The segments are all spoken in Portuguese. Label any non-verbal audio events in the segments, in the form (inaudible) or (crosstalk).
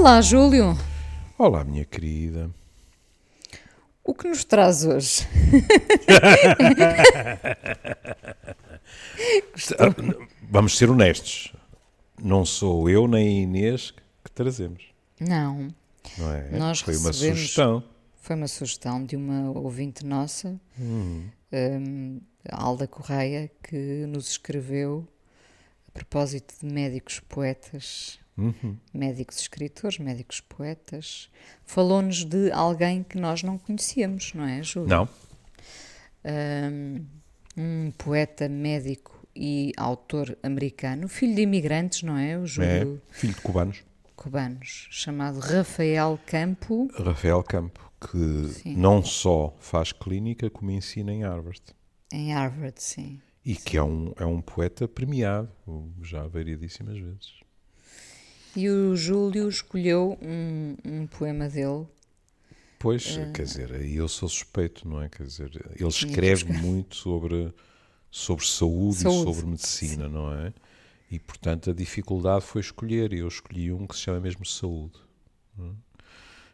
Olá, Júlio. Olá, minha querida. O que nos traz hoje? (laughs) Vamos ser honestos. Não sou eu nem a Inês que trazemos, Não, não é? Nós Foi uma sugestão. foi uma sugestão de uma ouvinte nossa, hum, Alda Correia, que nos escreveu a propósito de médicos poetas, Uhum. médicos escritores, médicos poetas. Falou-nos de alguém que nós não conhecíamos, não é, Júlio? Não? um, poeta, médico e autor americano, filho de imigrantes, não é? O É. Júlio Filho de cubanos. cubanos, chamado Rafael Campo. Rafael Campo, que Sim. não só faz clínica, como ensina em Harvard. Em Harvard, sim. E que é um, é um poeta premiado, já variedíssimas vezes. E o Júlio escolheu um, um poema dele. Pois, Eh, quer dizer, aí eu sou suspeito, não é? Quer dizer, ele escreve muito sobre, sobre saúde, Saúde, e sobre medicina, não é? E, portanto, a dificuldade foi escolher, e eu escolhi um que se chama mesmo saúde. não é?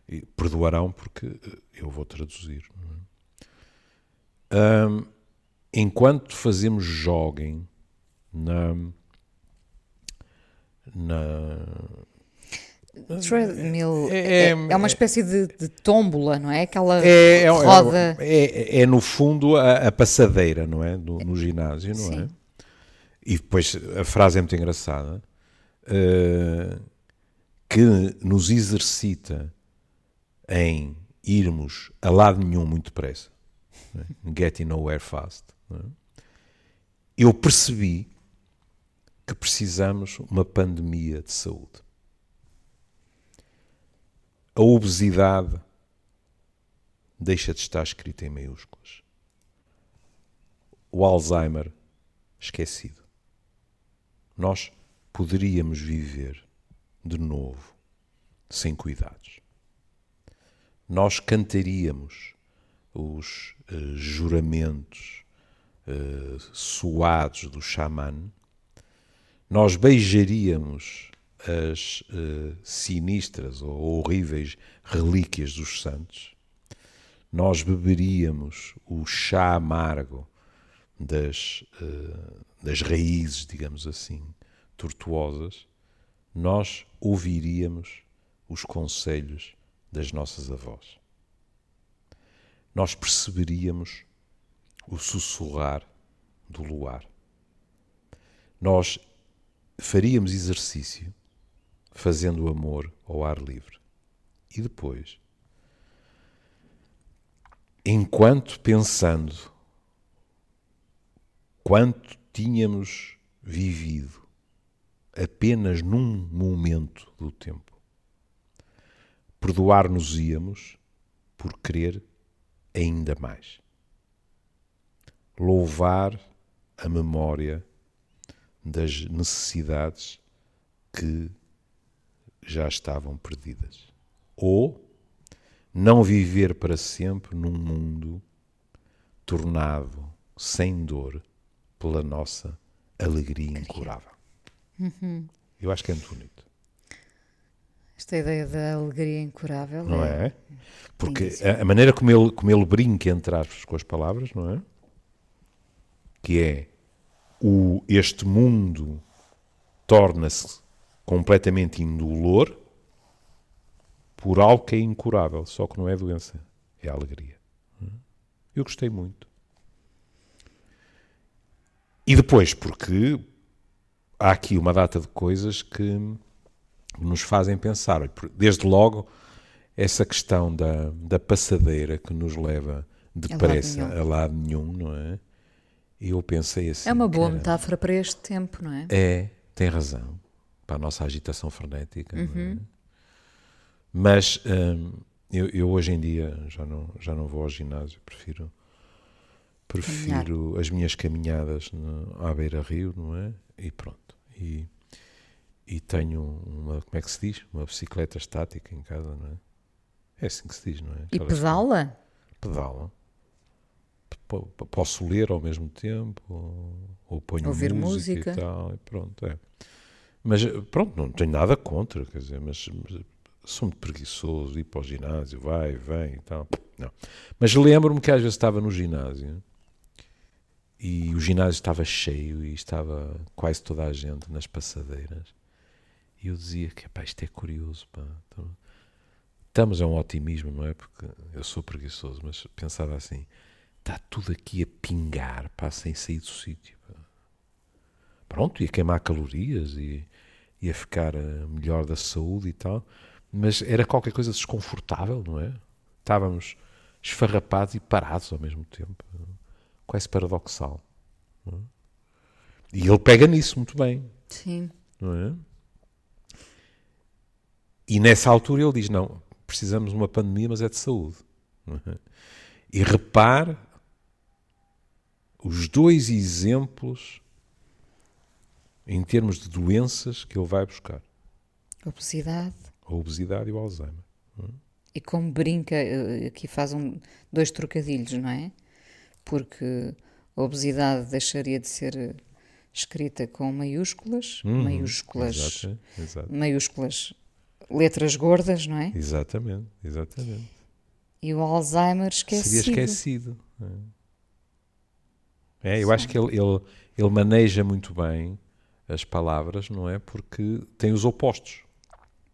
E perdoarão porque eh, eu vou traduzir. é? Ahm, enquanto fazemos jogging na... na Treadmill é- é, é- é uma espécie de, de tómbola, não é? Aquela É, é, roda. é, é, é, no fundo a, a passadeira, não é? No, no ginásio, não é? Sim. E depois a frase é muito engraçada eh, que nos exercita em irmos a lado nenhum muito depressa, é? getting nowhere fast. é? Eu percebi que precisamos uma pandemia de saúde. A obesidade deixa de estar escrita em maiúsculas. O Alzheimer esquecido. Nós poderíamos viver de novo sem cuidados. Nós cantaríamos os eh, juramentos eh, suados do xamã. Nós beijaríamos as eh, sinistras ou horríveis relíquias dos santos. Nós beberíamos o chá amargo das, eh, das raízes, digamos assim, tortuosas. Nós ouviríamos os conselhos das nossas avós. Nós perceberíamos o sussurrar do luar. Nós faríamos exercício fazendo amor ao ar livre. E depois, enquanto pensando quanto tínhamos vivido apenas num momento do tempo, perdoar-nos-íamos por querer ainda mais. Louvar a memória das necessidades que já estavam perdidas. Ou não viver para sempre num mundo tornado sem dor pela nossa alegria incurável. Eu acho que é muito bonito, Esta ideia da alegria incurável. não é? Porque lindíssimo. a, a maneira como ele, como ele brinca, entre aspas, com as palavras, não é? Que é o, este mundo torna-se completamente indolor por algo que é incurável, só que não é doença, é alegria. Eu gostei muito. E depois, porque há aqui uma data de coisas que nos fazem pensar. Desde logo, essa questão da, da passadeira que nos leva depressa nenhum. a lado nenhum, não é? E eu pensei assim. É uma boa "Caramba, metáfora para este tempo, não é? é, tem razão. Para a nossa agitação frenética. é? Uhum. Mas hum, eu, eu hoje em dia já não, já não vou ao ginásio, prefiro, prefiro as minhas caminhadas no, à beira-rio, não é? E pronto. E, e tenho uma, como é que se diz? Uma bicicleta estática em casa, não é? É assim que se diz, não é? E Aquelas que pedala? Posso ler ao mesmo tempo, ou, ponho Ouvir música, música. e tal, e pronto, é. Mas pronto, não tenho nada contra, quer dizer, mas, mas sou muito preguiçoso, ir para o ginásio, vai, vem e tal. Não. Mas lembro-me que às vezes estava no ginásio e o ginásio estava cheio e estava quase toda a gente nas passadeiras. E eu dizia que pá, isto é curioso. Pá. Então, estamos a um otimismo, não é? Porque eu sou preguiçoso, mas pensava assim: está tudo aqui a pingar pá, sem sair do sítio. Pronto, ia queimar calorias e ia ficar eh, melhor da saúde e tal, mas era qualquer coisa desconfortável, não é? Estávamos esfarrapados e parados ao mesmo tempo quase paradoxal. É? E ele pega nisso muito bem. Sim. Não é? E nessa altura ele diz: não, precisamos de uma pandemia, mas é de saúde. É? E repare os dois exemplos em termos de doenças que ele vai buscar: obesidade, a obesidade e o Alzheimer. É? E como brinca, eh, aqui faz um, dois trocadilhos, não é? porque a obesidade deixaria de ser escrita com maiúsculas, uhum, maiúsculas, exato, exato. maiúsculas, letras gordas, não é? Exatamente, exatamente. E o Alzheimer esquecido. Seria esquecido. É, é eu Sim. acho que ele, ele, ele maneja muito bem as palavras, não é? Porque tem os opostos.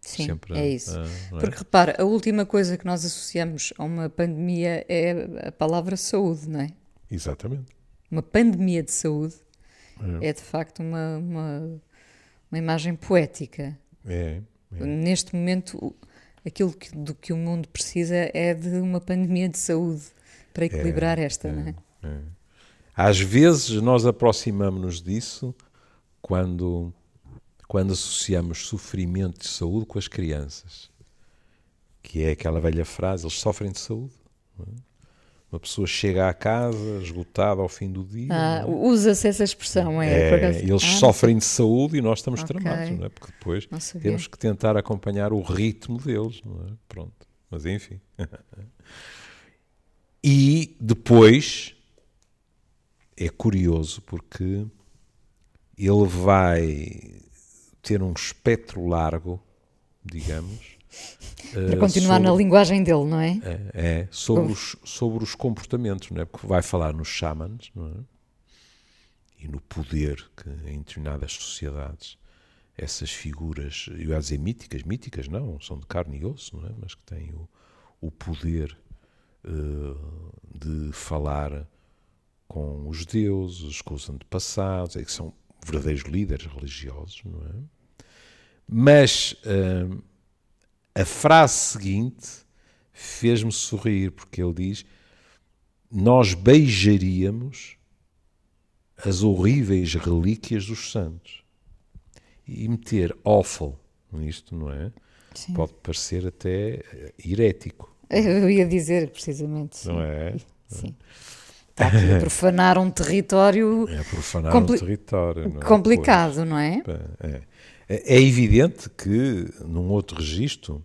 Sim, Sempre, é isso. Uh, é? Porque repara, a última coisa que nós associamos a uma pandemia é a palavra saúde, não é? Exatamente. Uma pandemia de saúde é, é de facto uma, uma, uma, imagem poética. É, é. Neste momento, aquilo que, do que o mundo precisa é de uma pandemia de saúde para equilibrar é, esta, não é? Às vezes nós aproximamos-nos disso quando, quando associamos sofrimento de saúde com as crianças, que é aquela velha frase: eles sofrem de saúde. É? Uma pessoa chega à casa esgotada ao fim do dia. Ah, é? Usa-se essa expressão, é? é eles ah, sofrem de saúde e nós estamos okay. tramados, não é? Porque depois temos que tentar acompanhar o ritmo deles, não é? Pronto. Mas enfim. (laughs) e depois é curioso porque ele vai ter um espectro largo, digamos, (laughs) para continuar sobre, na linguagem dele, não é? É, é sobre, os, sobre os comportamentos, não é? Porque vai falar nos xamãs, não é? E no poder que em determinadas sociedades essas figuras, eu ia dizer míticas, míticas não, são de carne e osso, não é? Mas que têm o, o poder uh, de falar com os deuses, com os antepassados, é que são verdadeiros líderes religiosos, não é? Mas uh, a frase seguinte fez-me sorrir, porque ele diz: Nós beijaríamos as horríveis relíquias dos santos. E meter awful nisto, não é? Sim. Pode parecer até herético. Eu ia dizer, precisamente. Sim. Não é? Sim. Está aqui a profanar um território. (laughs) É profanar um território. Não é? Complicado, pois. não é? É. É evidente que, num outro registro,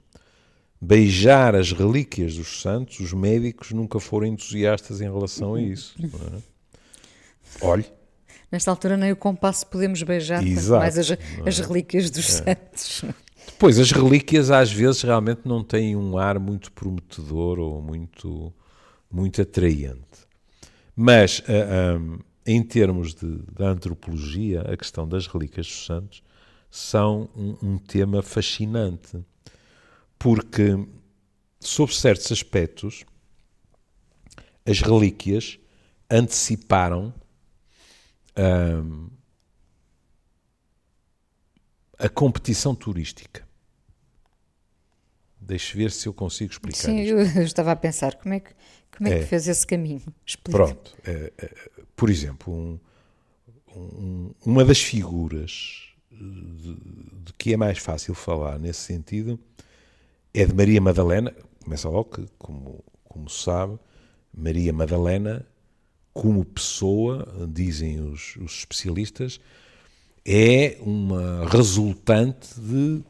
beijar as relíquias dos santos, os médicos nunca foram entusiastas em relação a isso. É? Olhe. Nesta altura nem o compasso podemos beijar, Exato, mais as, as relíquias dos é. santos. (laughs) Depois, as relíquias às vezes realmente não têm um ar muito prometedor ou muito, muito atraente. Mas, uh, ah, um, em termos de, de antropologia, a questão das relíquias dos santos são um, um tema fascinante, porque, sob certos aspectos, as relíquias anteciparam hum, a competição turística. Deixe ver se eu consigo explicar Sim, isto. eu estava a pensar como é que, como é, é que fez esse caminho. Explica. Pronto. É, é, por exemplo, um, um, uma das figuras de, de, que é mais fácil falar nesse sentido é de Maria Madalena, começa logo que, como, como sabe, Maria Madalena, como pessoa, dizem os, os especialistas, é uma resultante de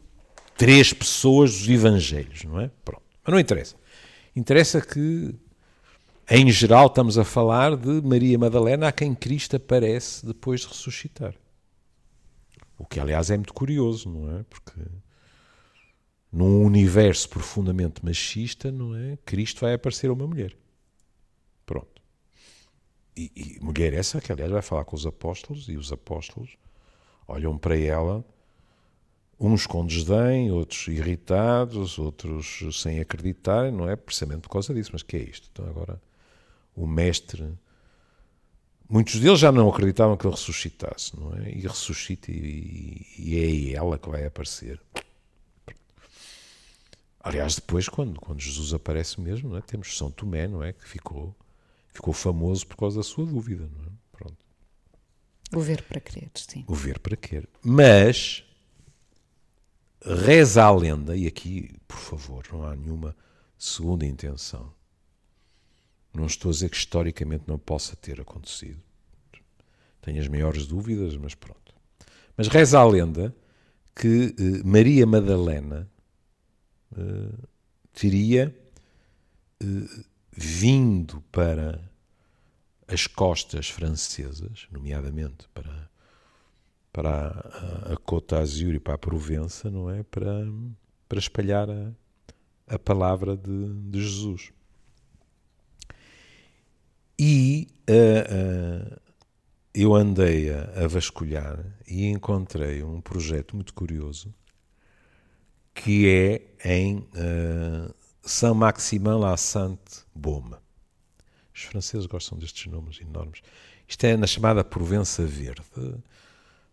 três pessoas dos Evangelhos, não é? Pronto. Mas não interessa. Interessa que, em geral, estamos a falar de Maria Madalena, a quem Cristo aparece depois de ressuscitar. O que, aliás, é muito curioso, não é? Porque num universo profundamente machista, não é? Cristo vai aparecer uma mulher. Pronto. E, e mulher essa que, aliás, vai falar com os apóstolos, e os apóstolos olham para ela, uns com desdém, outros irritados, outros sem acreditar, não é? Precisamente por causa disso. Mas que é isto? Então, agora, o mestre. Muitos deles já não acreditavam que ele ressuscitasse, não é? E ressuscita, e, e é ela que vai aparecer. Aliás, depois, quando, quando Jesus aparece mesmo, é? temos São Tomé, não é? Que ficou, ficou famoso por causa da sua dúvida, não é? Pronto. O ver para crer, sim. O ver para crer. Mas, reza a lenda, e aqui, por favor, não há nenhuma segunda intenção. Não estou a dizer que historicamente não possa ter acontecido. Tenho as maiores dúvidas, mas pronto. Mas reza a lenda que eh, Maria Madalena eh, teria uh, vindo para as costas francesas, nomeadamente para, para a, a Côte d'Azur e para a Provença, não é? Para, para espalhar a, a palavra de, de Jesus. E uh, eu andei a, a vasculhar e encontrei um projeto muito curioso que é em uh, Saint-Maximin-la-Sainte-Baume. Os franceses gostam destes nomes enormes. Isto é na chamada Provença Verde.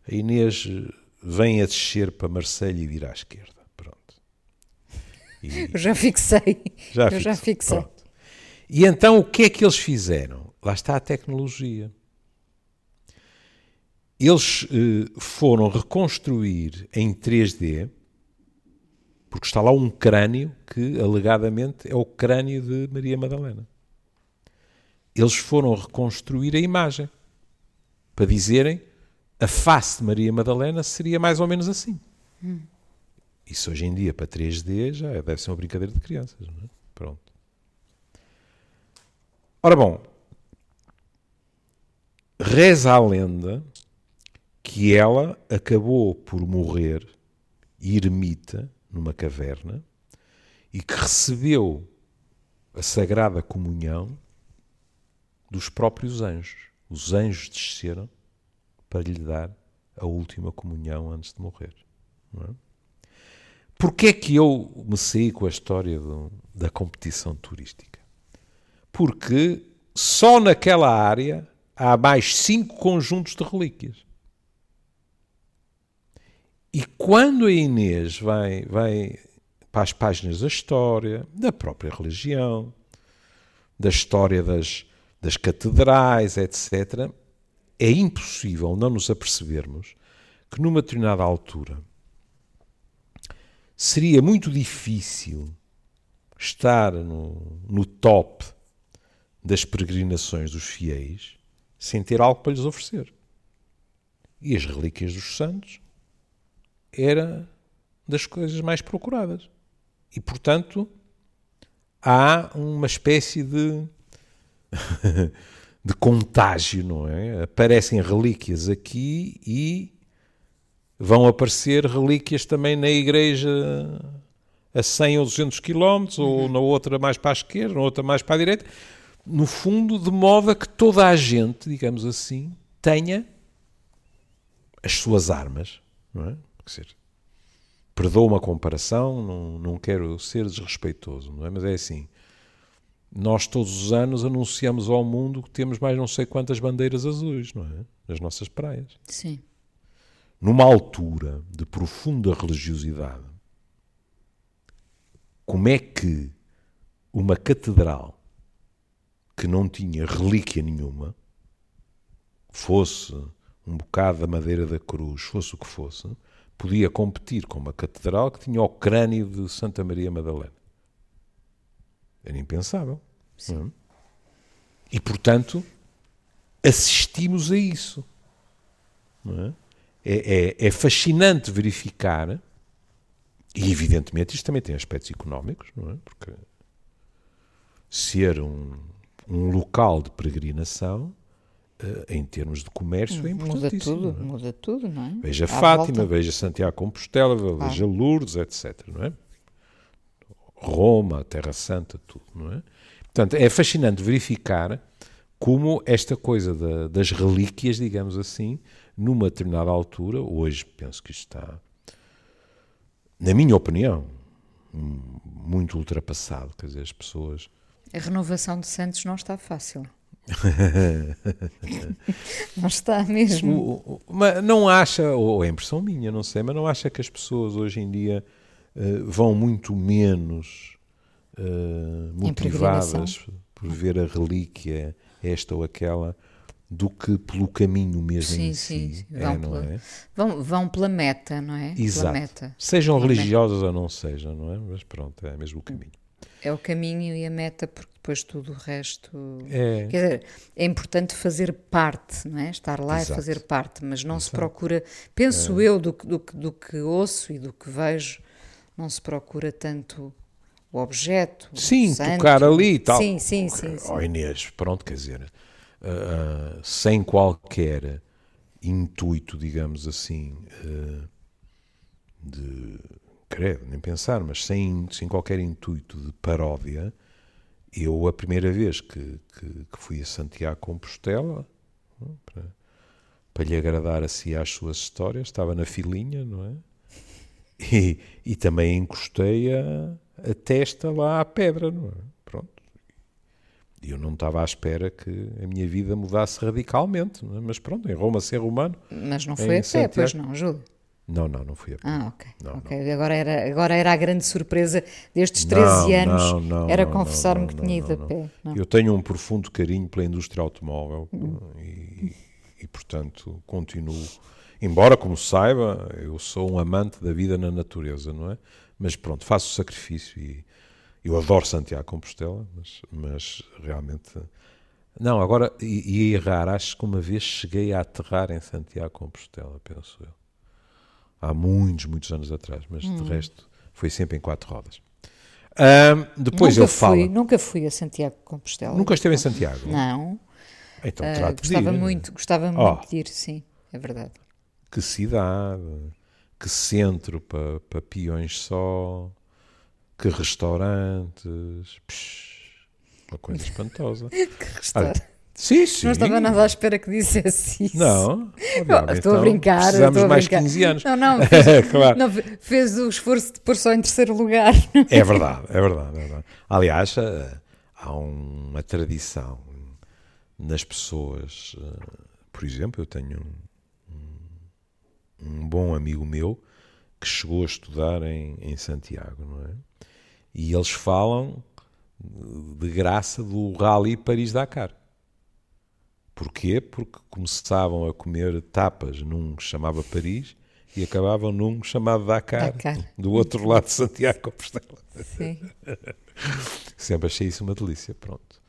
A Inês vem a descer para Marselha e vir à esquerda. Pronto. E... Eu (laughs) já fixei. Já Eu já fixei. Pronto. E então o que é que eles fizeram? Lá está a tecnologia. Eles uh, foram reconstruir em 3D porque está lá um crânio que, alegadamente, é o crânio de Maria Madalena. Eles foram reconstruir a imagem para dizerem a face de Maria Madalena seria mais ou menos assim. Hum. Isso hoje em dia, para 3D, já deve ser uma brincadeira de crianças. Não é? Pronto. Ora bom, reza a lenda que ela acabou por morrer ermita numa caverna e que recebeu a sagrada comunhão dos próprios anjos. Os anjos desceram para lhe dar a última comunhão antes de morrer. Não é? Porquê é que eu me saí com a história do, da competição turística? Porque só naquela área há mais cinco conjuntos de relíquias. E quando a Inês vai, vai para as páginas da história, da própria religião, da história das, das catedrais, etc., é impossível não nos apercebermos que numa determinada altura seria muito difícil estar no, no top das peregrinações dos fiéis sem ter algo para lhes oferecer. E as relíquias dos santos era das coisas mais procuradas. E, portanto, há uma espécie de, (laughs) de contágio, não é? Aparecem relíquias aqui e vão aparecer relíquias também na igreja a 100 ou 200 quilómetros, ou uhum. na outra mais para a esquerda, na outra mais para a direita. No fundo, de modo a que toda a gente, digamos assim, tenha as suas armas, não é? Quer dizer, perdoa uma comparação, não, não quero ser desrespeitoso, não é? mas é assim. Nós todos os anos anunciamos ao mundo que temos mais não sei quantas bandeiras azuis, não é? Nas nossas praias. Sim. Numa altura de profunda religiosidade, como é que uma catedral que não tinha relíquia nenhuma, fosse um bocado da madeira da cruz, fosse o que fosse, podia competir com uma catedral que tinha o crânio de Santa Maria Madalena. Era impensável. É? E, portanto, assistimos a isso. É? É, é, é? fascinante verificar, e evidentemente isto também tem aspectos económicos, não é? Porque ser um, um local de peregrinação eh, em termos de comércio é importantíssimo. Muda tudo, é? muda tudo, não é? Veja à Fátima, volta. veja Santiago Compostela, veja Lourdes, etc. Não é? Roma, Terra Santa, tudo, não é? Portanto, é fascinante verificar como esta coisa da, das relíquias, digamos assim, numa determinada altura, hoje penso que está, na minha opinião, muito ultrapassado, quer dizer, as pessoas... A renovação de Santos não está fácil. (laughs) não está mesmo. O, o, mas não acha, ou é impressão minha, não sei, mas não acha que as pessoas hoje em dia uh, vão muito menos uh, motivadas por ver a relíquia, esta ou aquela, do que pelo caminho mesmo sim, em sim, si. Sim. Vão, é, pela, é? vão, vão, pela meta, não é? Exato. Sejam religiosas ou não sejam, não é? Mas pronto, é mesmo o caminho. É o caminho e a meta, porque depois tudo o resto. É. Quer dizer, é importante fazer parte, não é? Estar lá Exato. é fazer parte, mas não Exato. se procura, penso é. eu, do, do, do que ouço e do que vejo, não se procura tanto o objeto. Sim, o santo. tocar ali e tal. Sim, sim, sim. sim. Oh, Inês, pronto, quer dizer, uh, sem qualquer intuito, digamos assim, uh, de credo, nem pensar, mas sem, sem qualquer intuito de paródia, eu, a primeira vez que, que, que fui a Santiago Compostela, para, para lhe agradar assim às suas histórias, estava na filinha, não é? E, e também encostei a, a testa lá à pedra, não é? Pronto. E eu não estava à espera que a minha vida mudasse radicalmente, é? mas pronto, em Roma ser romano. Mas não foi a pé, pois não, Júlio? Não, não, não fui a pé. Ah, ok. Não, okay. Não. Agora, era, agora era a grande surpresa destes 13 não, anos, não, era confessar-me que tinha ido a pé. Eu tenho um profundo carinho pela indústria automóvel hum. e, e, portanto, continuo. Embora, como saiba, eu sou um amante da vida na natureza, não é? Mas pronto, faço o sacrifício e eu adoro Santiago Compostela, mas, mas realmente... Não, agora ia errar, acho que uma vez cheguei a aterrar em Santiago Compostela, penso eu há muitos, muitos anos atrás, mas hum. de resto foi sempre em quatro rodas. Depois nunca ele fala. Fui, nunca fui a Santiago Compostela. Nunca esteve em Santiago? Não. Então uh, gostava de ir. muito, gostava oh. muito de ir, sim, é verdade. Que cidade, que centro para, para peões só, que restaurantes, psh, uma coisa espantosa. (laughs) que restaurante. Sim, sim. Não estava nada à espera que dissesse isso. Não, estou a brincar. Precisamos estou a mais brincar. 15 anos. Não, não, (laughs) fez, claro. não, fez o esforço de pôr só em terceiro lugar. É verdade, é verdade, é verdade. Aliás, eh, há uma tradição nas pessoas. Eh, por exemplo, eu tenho um, bom amigo meu que chegou a estudar em, em Santiago, não é? E eles falam de graça do Rally Paris-Dakar. Porquê? Porque começavam a comer tapas num que chamava Paris e acabavam num chamado Dakar, Dakar. do outro lado de Santiago Compostela. Sim. Sempre achei isso uma delícia, pronto.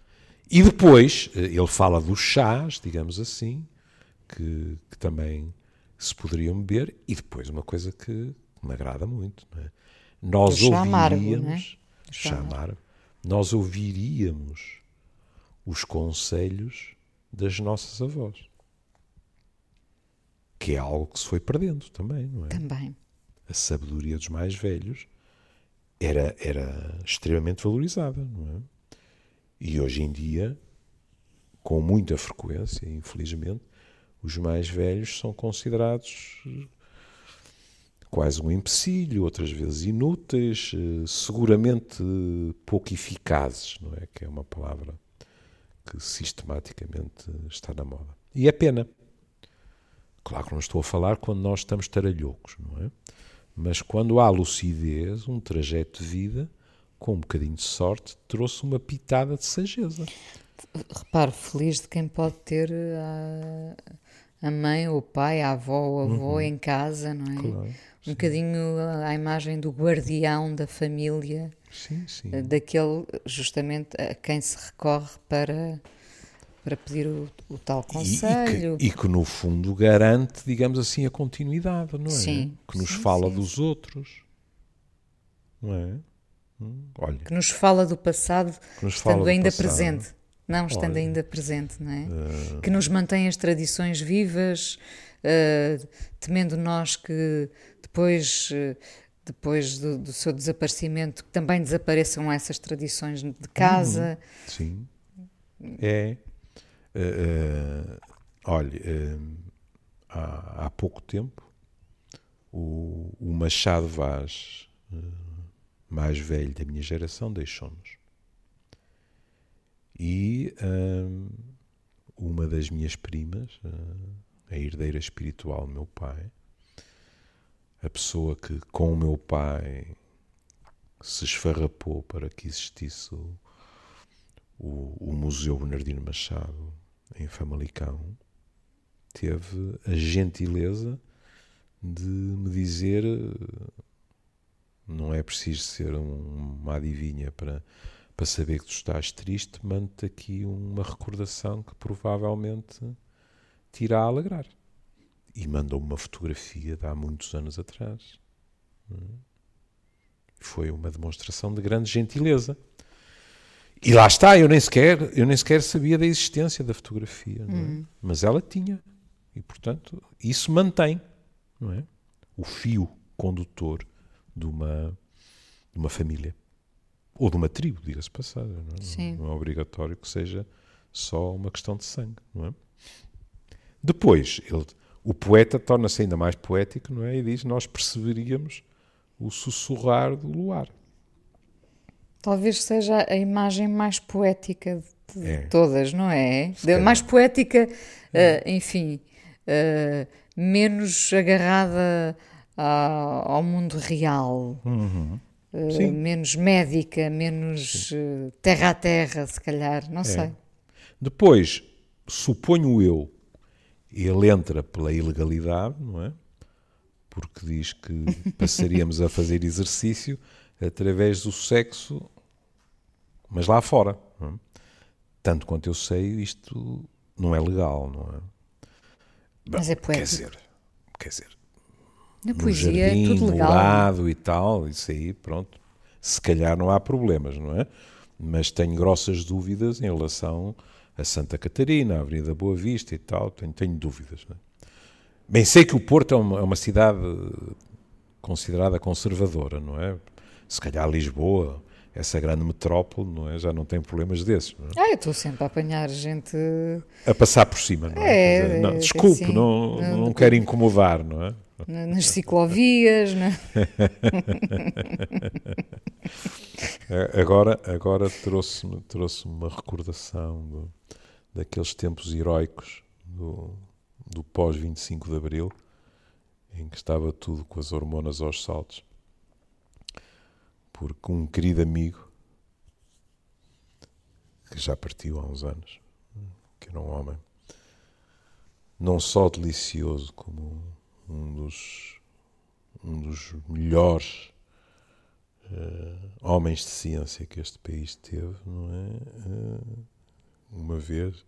E depois eh, ele fala dos chás, digamos assim, que, que também se poderiam beber, e depois uma coisa que me agrada muito, é? nós o ouviríamos, amargo, não é? chamar, nós ouviríamos os conselhos das nossas avós. Que é algo que se foi perdendo também, não é? Também. A sabedoria dos mais velhos era, era extremamente valorizada, não é? E hoje em dia, com muita frequência, infelizmente, os mais velhos são considerados quase um empecilho, outras vezes inúteis, eh, seguramente pouco eficazes, não é? Que é uma palavra que sistematicamente está na moda. E é pena. Claro que não estou a falar quando nós estamos taralhocos, não é? Mas quando há lucidez, um trajeto de vida, com um bocadinho de sorte, trouxe uma pitada de sageza. Repare, feliz de quem pode ter a, a mãe, o pai, a avó, o avô uhum. em casa, não é? Claro, um bocadinho a imagem do guardião da família sim, sim. Eh, daquele justamente a quem se recorre para, para pedir o, o tal conselho. E, e, que, e, que, no fundo garante, digamos assim, a continuidade, não é? Sim. Que nos sim, fala sim. dos outros. Não é? Hum, olha. Que nos fala do passado, estando ainda passado. presente. Não, estando olha. ainda presente, não é? Uh... Que nos mantém as tradições vivas, uh, temendo nós que depois uh, depois do, do, seu desaparecimento, que também desapareçam essas tradições de casa. Uhum. Sim. É. Olha, há, há, pouco tempo, o, o Machado Vaz, mais velho da minha geração, deixou-nos. E uma das minhas primas, a herdeira espiritual do meu pai, a pessoa que com o meu pai se esfarrapou para que existisse o, o, o Museu Bernardino Machado em Famalicão, teve a gentileza de me dizer não é preciso ser um, uma adivinha para, para saber que tu estás triste, mande-te aqui uma recordação que provavelmente te irá alegrar e mandou uma fotografia de há muitos anos atrás. Foi uma demonstração de grande gentileza. E lá está, eu nem sequer, eu nem sequer sabia da existência da fotografia, é? Uhum. mas ela tinha. E, portanto, isso mantém não é? o fio condutor de uma, de uma família. Ou de uma tribo, diga-se passagem. Não é? Sim. não é obrigatório que seja só uma questão de sangue. Não é? Depois, ele o poeta torna-se ainda mais poético, não é? E diz: Nós perceberíamos o sussurrar do luar. Talvez seja a imagem mais poética de é. todas, não é? De, mais poética, uh, enfim, uh, menos agarrada ao, ao mundo real. Uhum. Uh, menos médica, menos terra a terra, se calhar, não é. sei. Depois, suponho eu ele entra pela ilegalidade, não é? Porque diz que (laughs) passaríamos a fazer exercício através do sexo, mas lá fora. É? Tanto quanto eu sei, isto não é legal, não é? Mas é poético. Quer dizer, quer dizer na poesia jardim, é tudo legal. lado e tal, isso aí, pronto. Se calhar não há problemas, não é? Mas tenho grossas dúvidas em relação a Santa Catarina, a Avenida Boa Vista e tal, tenho, tenho dúvidas. É? Bem, sei que o Porto é uma, é uma, cidade considerada conservadora, não é? Se calhar Lisboa, essa grande metrópole, não é? Já não tem problemas desses. Não é? Ah, eu estou sempre a apanhar gente... A passar por cima, não é? é não, desculpe, assim, não, não, não quero incomodar, não é? Nas ciclovias. (laughs) Agora agora trouxe-me trouxe uma recordação do, daqueles tempos heroicos do, do pós-25 de Abril, em que estava tudo com as hormonas aos saltos. Porque um querido amigo, que já partiu há uns anos, que era um homem, não só delicioso como um dos, um dos melhores uh, homens de ciência que este país teve, não é? Uh, uma vez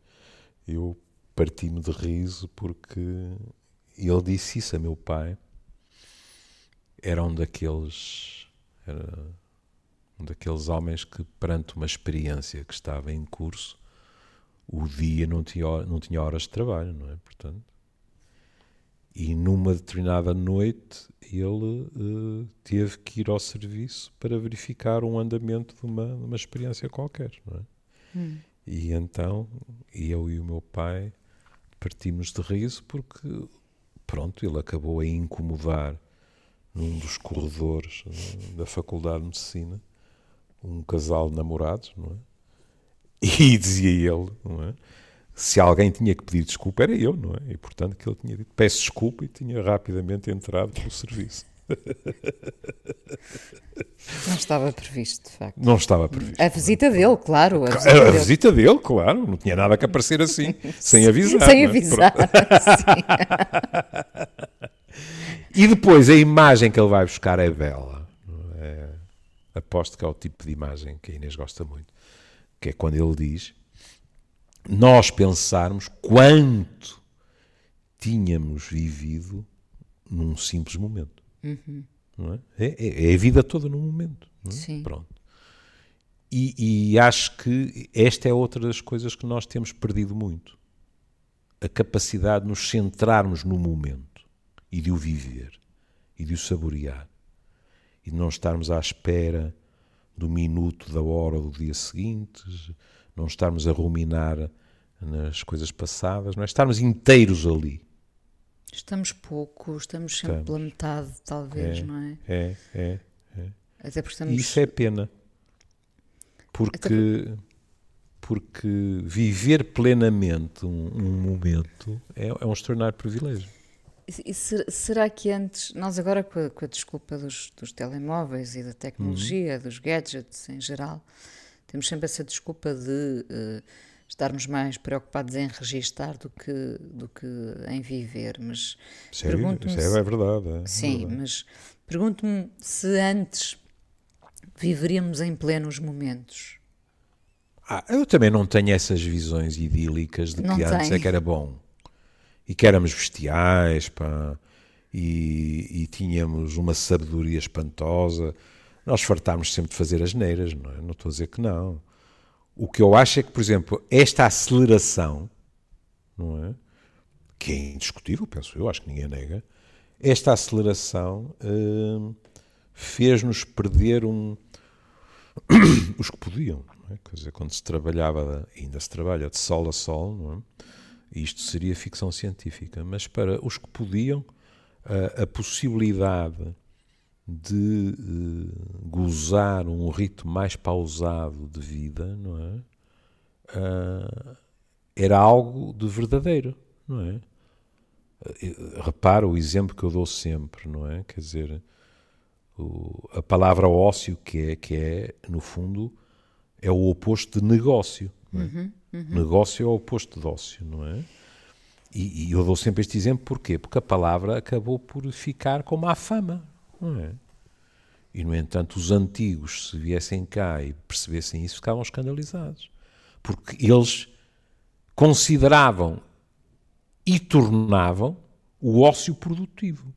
eu parti-me de riso porque ele disse isso a meu pai. Era um daqueles. Era um daqueles homens que, perante uma experiência que estava em curso, o dia não tinha, não tinha horas de trabalho, não é? Portanto, e numa determinada noite ele uh, teve que ir ao serviço para verificar um andamento de uma, uma experiência qualquer. Não é? Hum. E então eu e o meu pai partimos de riso porque, pronto, ele acabou a incomodar num dos corredores eh, da Faculdade de Medicina um casal de namorados, não é? (laughs) E dizia ele, não é? Se alguém tinha que pedir desculpa era eu, não é? E portanto que ele tinha dito peço desculpa e tinha rapidamente entrado pelo serviço. Não estava previsto, de facto. Não estava previsto. A visita dele, claro. A visita, a dele. visita dele, claro. Não tinha nada que aparecer assim, (laughs) sem avisar. Sem é? avisar. (laughs) e depois a imagem que ele vai buscar é bela. É, aposto que é o tipo de imagem que a Inês gosta muito. Que é quando ele diz nós pensarmos quanto tínhamos vivido num simples momento. Uhum. É? É, é? é? a vida toda num momento. É? Sim. Pronto. E, e, acho que esta é outra das coisas que nós temos perdido muito. A capacidade de nos centrarmos no momento e de o viver e de o saborear. e não estarmos à espera do minuto, da hora do dia seguinte, não estarmos a ruminar nas coisas passadas, não é? estarmos inteiros ali. Estamos pouco, estamos sempre estamos. pela metade, talvez, é, não é? É, é, é. Até porque estamos... Isso é pena. Porque, porque viver plenamente um, um momento é, é um extraordinário privilégio. E será que antes, nós agora com a, com a desculpa dos, dos, telemóveis e da tecnologia, uhum. dos gadgets em geral, temos sempre essa desculpa de uh, estarmos mais preocupados em registar do que, do que em viver. Mas pergunto-me. Isso é, é verdade. É, sim, verdade. mas pergunto-me se antes viveríamos em plenos momentos. Ah, eu também não tenho essas visões idílicas de que não antes tem. é que era bom e que éramos bestiais pá, e, e tínhamos uma sabedoria espantosa. Nós fartámos sempre de fazer as neiras, não é? Não estou a dizer que não. O que eu acho é que, por exemplo, esta aceleração, não é? Que é indiscutível, penso eu, acho que ninguém nega, esta aceleração hum, fez-nos perder um, (coughs) os que podiam. É? Quer dizer, quando se trabalhava, ainda se trabalha de sol a sol, não é? isto seria ficção científica, mas para os que podiam, a, a possibilidade de uh, gozar um ritmo mais pausado de vida, não é? Uh, era algo de verdadeiro, não é? Uh, repara o exemplo que eu dou sempre, não é? Quer dizer, o, a palavra ócio, que é, que é, no fundo, é o oposto de negócio. É? Uhum, uhum. Negócio é o oposto de ócio, não é? E, e, eu dou sempre este exemplo porquê? Porque a palavra acabou por ficar como a fama, não é? E, no entanto, os antigos, se viessem cá e percebessem isso, ficavam escandalizados. Porque eles consideravam e tornavam o ócio produtivo.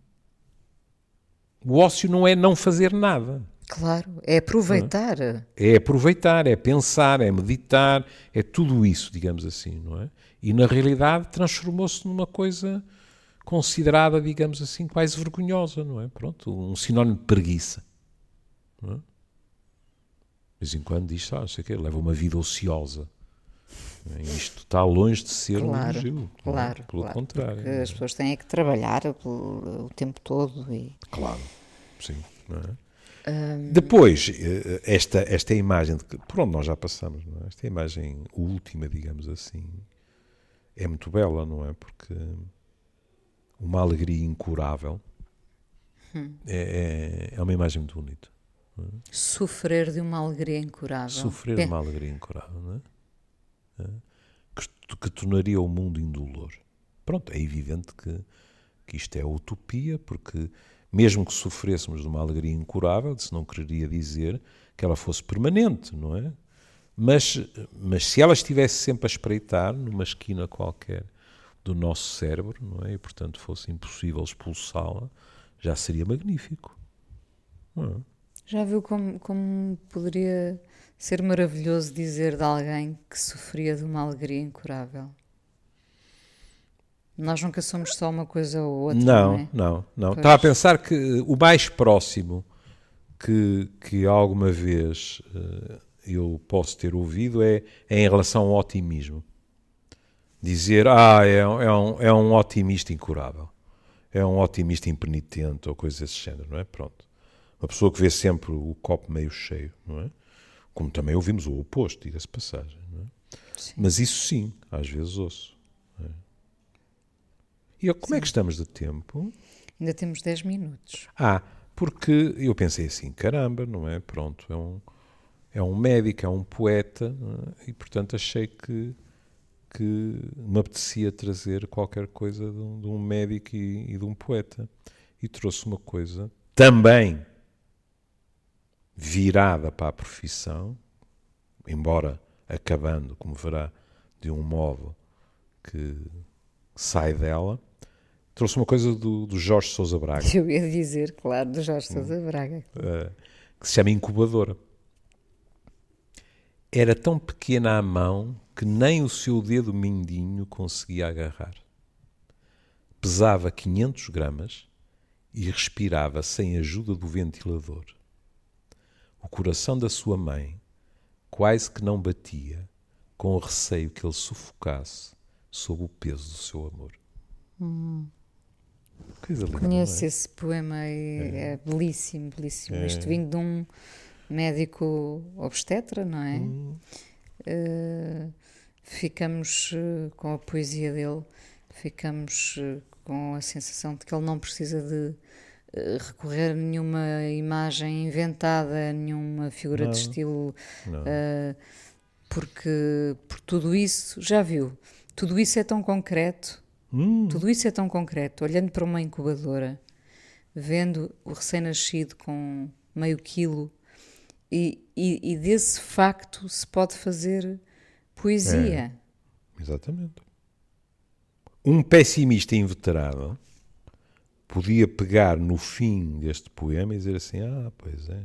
O ócio não é não fazer nada. Claro, é aproveitar. É aproveitar, é pensar, é meditar, é tudo isso, digamos assim, não é? E na realidade transformou-se numa coisa considerada, digamos assim, quase vergonhosa, não é? Pronto, um sinónimo de preguiça. Não é? De vez em quando diz, ah, sei que leva uma vida ociosa. Isto está longe de ser claro, um elogio. É? Claro, Pelo claro, contrário. É? As pessoas têm que trabalhar o tempo todo. E... Claro, sim. É? Um... Depois, eh, esta, esta imagem, de por onde nós já passamos, é? esta imagem última, digamos assim, é muito bela, não é? Porque uma alegria incurável hum. é, é, é, uma imagem muito bonita. É? Sofrer de uma alegria incurável. Sofrer de uma alegria incurável, não é? que, que tornaria o mundo indolor. Pronto, é evidente que, que isto é utopia, porque mesmo que sofrêssemos de uma alegria incurável, isso não quereria dizer que ela fosse permanente, não é? Mas, mas se ela estivesse sempre a espreitar numa esquina qualquer do nosso cérebro, não é? E portanto fosse impossível expulsá-la, já seria magnífico. É? Já viu como, como poderia ser maravilhoso dizer de alguém que sofria de uma alegria incurável. Nós nunca somos só uma coisa ou outra. Não, não, é? não. não. Estava a pensar que o mais próximo que, que alguma vez uh, eu posso ter ouvido é, é, em relação ao otimismo. Dizer, ah, é, é, um, é um otimista incurável. É um otimista impenitente ou coisa desse género, não é? Pronto. Uma pessoa que vê sempre o copo meio cheio, não é? Como também ouvimos o oposto, diga-se passagem. É? Mas isso sim, às vezes ouço. É? E como sim. é que estamos de tempo? Ainda temos 10 minutos. Ah, porque eu pensei assim, caramba, não é? Pronto, é um, é um médico, é um poeta, é? e portanto achei que, que me apetecia trazer qualquer coisa de um, de um médico e, e de um poeta. E trouxe uma coisa também virada para a profissão, embora acabando, como verá, de um modo que sai dela, trouxe uma coisa do, do Jorge Sousa Braga. (laughs) Eu ia dizer, claro, do Jorge Sousa hum. Braga. Uh, que se chama incubadora. Era tão pequena a mão que nem o seu dedo mindinho conseguia agarrar. Pesava 500 gramas e respirava sem ajuda do ventilador. o coração da sua mãe quase que não batia, com o receio que ele sufocasse sob o peso do seu amor. Hum. Coisa linda, Conheço é? esse poema e é, belíssimo, belíssimo. É. Isto vindo de um médico obstetra, não é? Hum. Eh, ficamos eh, com a poesia dele, ficamos eh, com a sensação de que ele não precisa de eh, recorrer a nenhuma imagem inventada, a nenhuma figura Não. de estilo, eh, porque por tudo isso, já viu, tudo isso é tão concreto, Hum. tudo isso é tão concreto, olhando para uma incubadora, vendo o recém-nascido com meio quilo, e, e, e desse facto se pode fazer poesia. Exatamente. Um pessimista inveterado podia pegar no fim deste poema e dizer assim: Ah, pois é.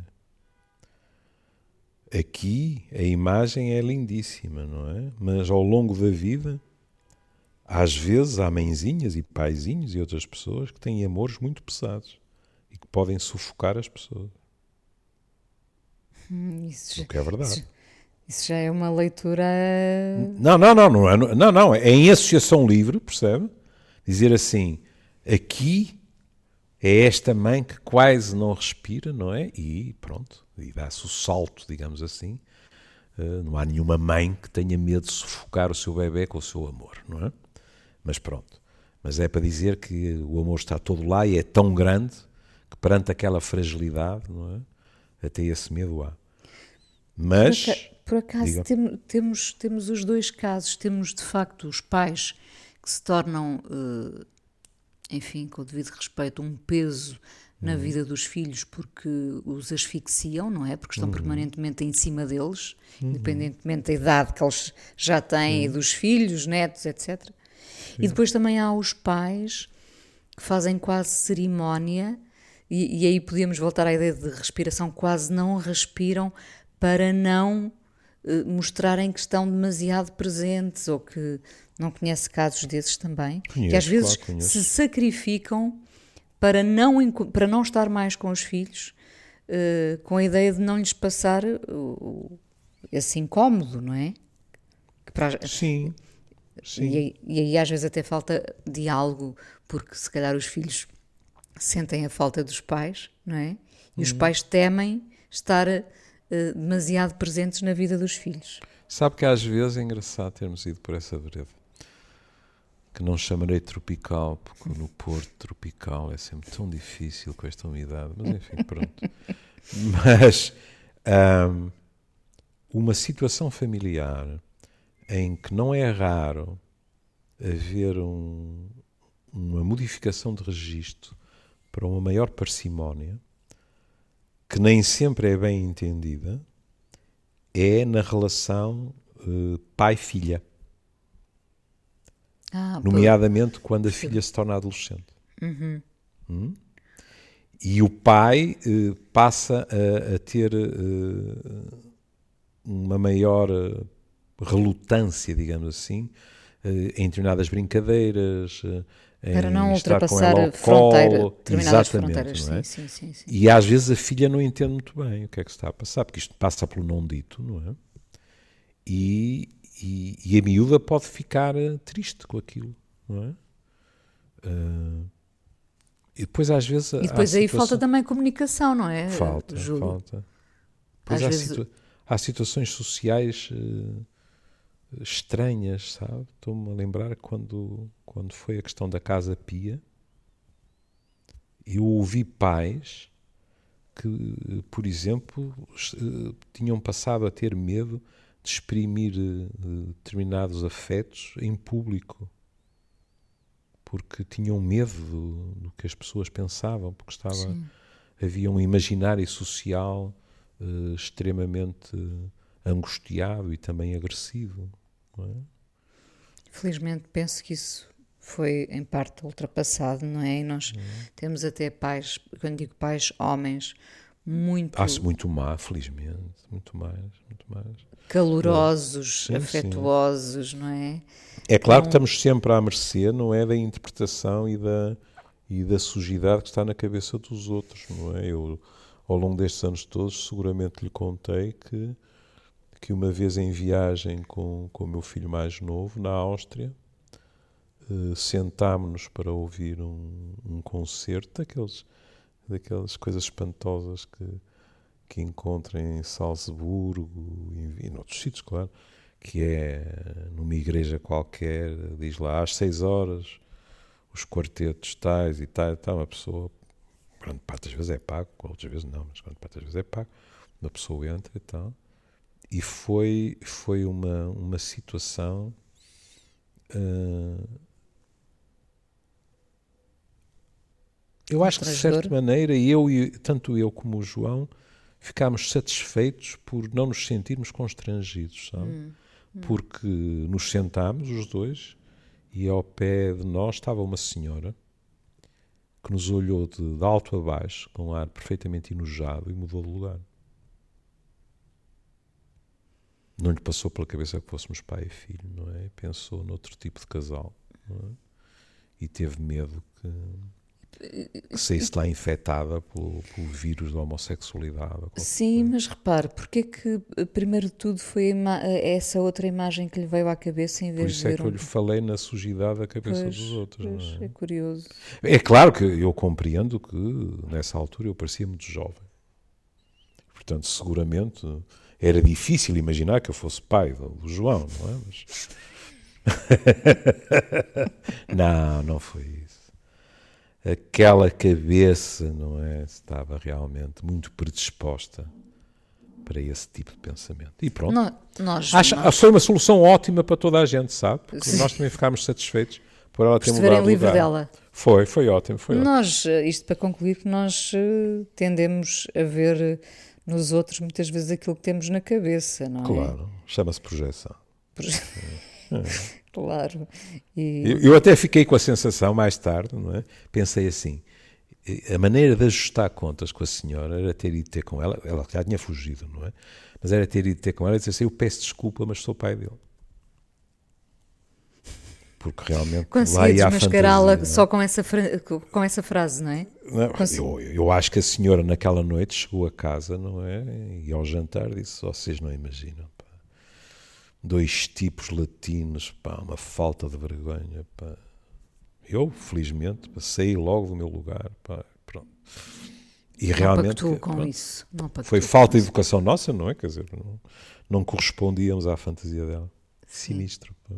Aqui a imagem é lindíssima, não é? Mas ao longo da vida, às vezes há mãezinhas e paizinhos e outras pessoas que têm amores muito pesados e que podem sufocar as pessoas. Hum, Isso, O que é verdade. isso já é uma leitura. Não, não, não, não, é- não, não, é em associação livre, percebe? Dizer assim, aqui é esta mãe que quase não respira, não é? E pronto, e dá-se o salto, digamos assim. Uh, não há nenhuma mãe que tenha medo de sufocar o seu bebê com o seu amor, não é? Mas pronto. Mas é para dizer que o amor está todo lá e é tão grande que perante aquela fragilidade, não é? Até esse medo há. Mas. Por aca- Por acaso tem- temos, temos os dois casos. Temos de facto os pais que se tornam, eh, enfim, com o devido respeito, um peso na Uhum. vida dos filhos porque os asfixiam, não é? Porque Uhum. estão permanentemente em cima deles, independentemente da idade que eles já têm e dos filhos, netos, etc. E depois também há os pais que fazem quase cerimónia, e, e aí podíamos voltar à ideia de respiração, quase não respiram para não mostrarem que estão demasiado presentes ou que não conhece casos desses também, que Conheço, às vezes claro, se sacrificam para não, para não estar mais com os filhos, eh, com a ideia de não lhes passar o- esse incómodo, não é? Que para- Sim. Sim. e, aí, e aí às vezes até falta diálogo, porque se calhar os filhos sentem a falta dos pais, não é? E os pais temem estar eh, demasiado presentes na vida dos filhos. Sabe que às vezes é engraçado termos ido por essa vereda. Que não chamarei tropical, porque no Porto tropical é sempre tão difícil com esta umidade. Mas enfim, pronto. (laughs) Mas ahm, uma situação familiar em que não é raro haver um- uma modificação de registro para uma maior parcimónia, que nem sempre é bem entendida, é na relação eh, pai-filha, Ah, nomeadamente quando a filha se torna adolescente. Hum? E o pai eh, passa a, a ter eh, uma maior relutância, digamos assim, em determinadas brincadeiras, eh, para em não ultrapassar a fronteira, colo. determinadas Exatamente, fronteiras. não é? Sim, sim, sim. E às vezes a filha não entende muito bem o que é que se está a passar, porque isto passa pelo não dito, não é? E, e, e a miúda pode ficar eh, triste com aquilo, não é? Ah, e depois às vezes. E depois aí falta situações- também comunicação, não é? Falta, Júlio? falta. Pois Às há, vezes- situa- há situações sociais eh, estranhas, sabe? Estou-me a lembrar quando, quando foi a questão da Casa Pia, eu ouvi pais que, por exemplo, eh, tinham passado a ter medo de exprimir eh, determinados afetos em público. Porque tinham medo do, do que as pessoas pensavam, porque estava, Sim. havia um imaginário social eh, extremamente angustiado e também agressivo. É? Felizmente penso que isso foi em parte ultrapassado, não é? E nós Uhum. temos até pais, quando digo pais, homens, muito Há-se muito má, felizmente, muito mais, muito mais. calorosos, Sim, sim. afetuosos, não é? É claro que Então- estamos sempre à mercê, não é, da interpretação e da, e da sujidade que está na cabeça dos outros, não é? Eu ao longo destes anos todos, seguramente lhe contei que, que uma vez em viagem com, com o meu filho mais novo, na Áustria, eh, sentámos-nos para ouvir um, um concerto daqueles, daquelas coisas espantosas que, que encontram em Salzburgo e, e noutros sítios, claro, que é numa igreja qualquer, diz lá às seis horas, os quartetos tais e tal, tal, uma pessoa grande parte das vezes é pago, outras vezes não, mas grande parte das vezes é pago. Uma pessoa entra e tal. E foi, foi uma, uma situação. Uh, eu acho que, de certa maneira, eu, tanto eu como o João, ficámos satisfeitos por não nos sentirmos constrangidos, sabe? Hum, hum. Porque nos sentámos, os dois, e ao pé de nós estava uma senhora que nos olhou de, de alto a baixo, com um ar perfeitamente enojado, e mudou de lugar. Não lhe passou pela cabeça que fôssemos pai e filho, não é? Pensou noutro tipo de casal, não é? E teve medo que que saísse lá infectada pelo, pelo, vírus da homossexualidade. Sim, mas repare, porque é que primeiro de tudo foi essa outra imagem que lhe veio à cabeça em vez Por isso de é que um... eu lhe falei na sujidade da cabeça pois, dos outros. Pois, é? é? curioso. É claro que eu compreendo que nessa altura eu parecia muito jovem. Portanto, seguramente era difícil imaginar que eu fosse pai do, João, não é? Mas... (laughs) não, não foi isso aquela cabeça, não é? Estava realmente muito predisposta para esse tipo de pensamento. E pronto. nós, Acho, nós... Foi uma solução ótima para toda a gente, sabe? Porque nós também ficámos satisfeitos por ela ter mudado livre dela. Foi, foi ótimo. Foi nós, ótimo. isto para concluir, que nós eh, tendemos a ver eh, nos outros muitas vezes aquilo que temos na cabeça, não é? Claro, chama-se projeção. Proje... É. (laughs) Claro. E... Eu, eu, até fiquei com a sensação, mais tarde, não é? pensei assim, a maneira de ajustar contas com a senhora era ter ido ter com ela, ela já tinha fugido, não é? Mas era ter ido ter com ela e dizer assim, eu peço desculpa, mas sou pai dele. Porque realmente lá ia desmascará-la é? só com essa, com essa frase, não é? Não, eu, eu, acho que a senhora naquela noite chegou a casa, não é? E ao jantar disse, vocês não imaginam dois tipos latinos, pá, uma falta de vergonha, pá. Eu, felizmente, saí logo do meu lugar, pá, pronto. E não realmente com pronto, isso. Não foi falta de educação nossa, não é? Quer dizer, não, não correspondíamos à fantasia dela. Sim. Sinistro. Pá.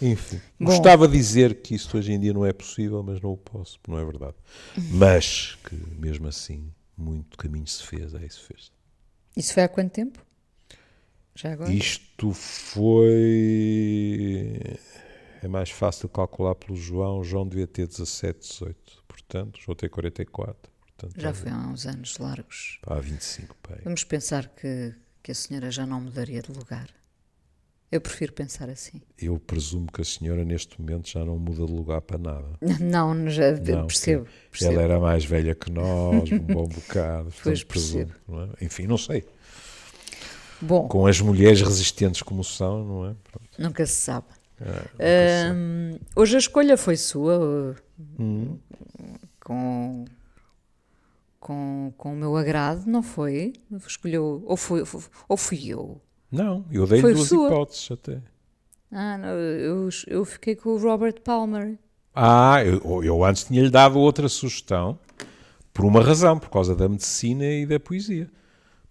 Enfim, Bom. gostava de dizer que isso hoje em dia não é possível, mas não o posso, não é verdade. Mas que mesmo assim, muito caminho se fez, é isso fez. Isso foi há quanto tempo? Já agora? Isto foi. É mais fácil calcular pelo João. O João devia ter 17, 18. Portanto, João tem 44. Portanto, já foi há uns anos largos. Há 25, pai. Vamos pensar que, que a senhora já não mudaria de lugar. Eu prefiro pensar assim. Eu presumo que a senhora neste momento já não muda de lugar para nada. (laughs) Não, já não, percebo, percebo, Ela era mais velha que nós, um bom bocado. Pois. Presumo, é? Enfim, não sei. Bom, com as mulheres resistentes como são, não é? Pronto. Nunca se sabe. É, hoje a escolha foi sua, hum. com, com, com o meu agrado, não foi? Escolheu, ou, foi, ou fui eu? Não, eu dei duas sua. hipóteses até. Ah, não, eu, eu fiquei com o Robert Palmer. Ah, eu, eu antes tinha-lhe dado outra sugestão, por uma razão, por causa da medicina e da poesia.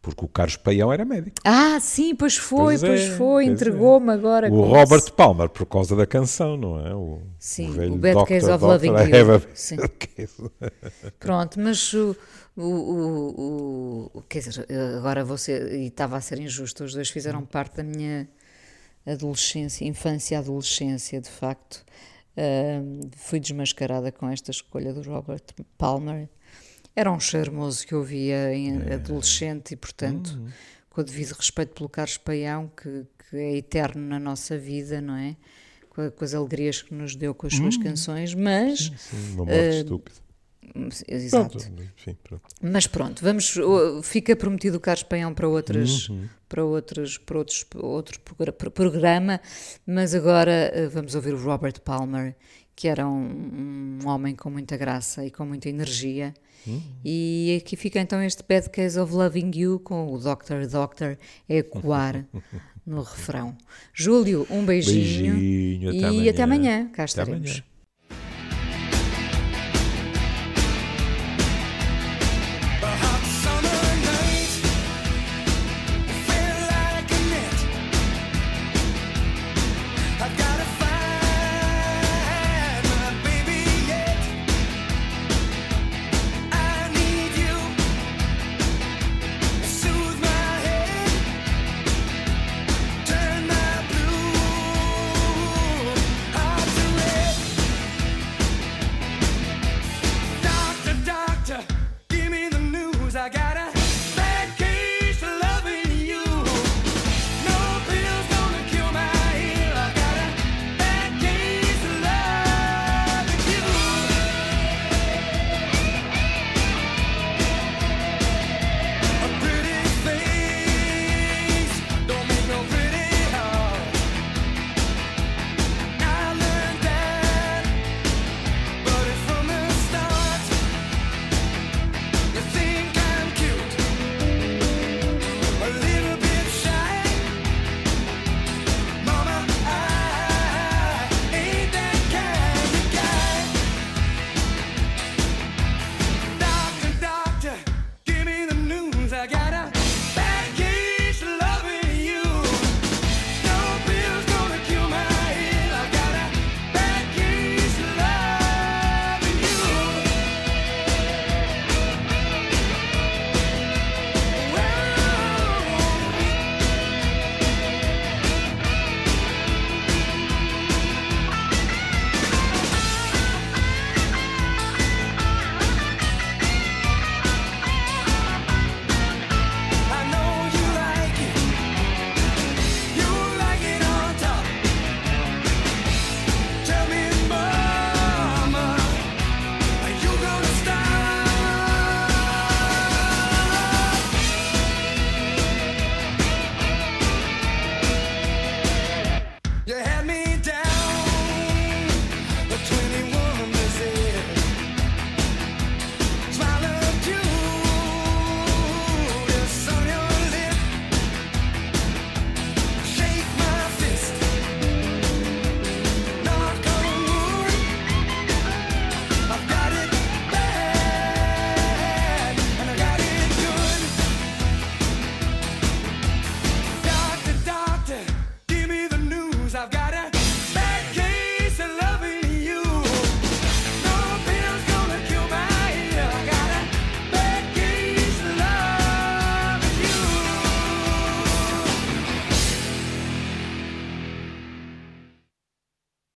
Porque o Carlos Paião era médico. Ah, sim, pois foi, pois, pois é, foi, entregou-me é. agora. O Robert. Palmer, por causa da canção, não é? O, sim, o, o Bad Case of Loving You. Sim. Pronto, mas o, o, o, o, Quer dizer, agora você. E estava a ser injusto, os dois fizeram parte da minha adolescência, infância e adolescência, de facto. Uh, fui desmascarada com esta escolha do Robert Palmer era um charmoso que eu via em é. adolescente e, portanto, uhum. com o devido respeito pelo Carlos Paião, que, que, é eterno na nossa vida, não é? Com, com, as alegrias que nos deu com as suas uhum. canções, mas. Sim, sim, uma morte uh, estúpida. Exato. Pronto, enfim, pronto. Mas pronto, vamos, fica prometido o Carlos Paião para outras, uhum. para outros, para outros, outro programa, mas agora uh, vamos ouvir o Robert Palmer que era um, um homem com muita graça e com muita energia. Hum. E aqui fica então este Bad Case of Loving You com o Doctor Doctor a ecoar (laughs) no refrão. Júlio, um beijinho, beijinho e até amanhã. até amanhã. Cá estaremos.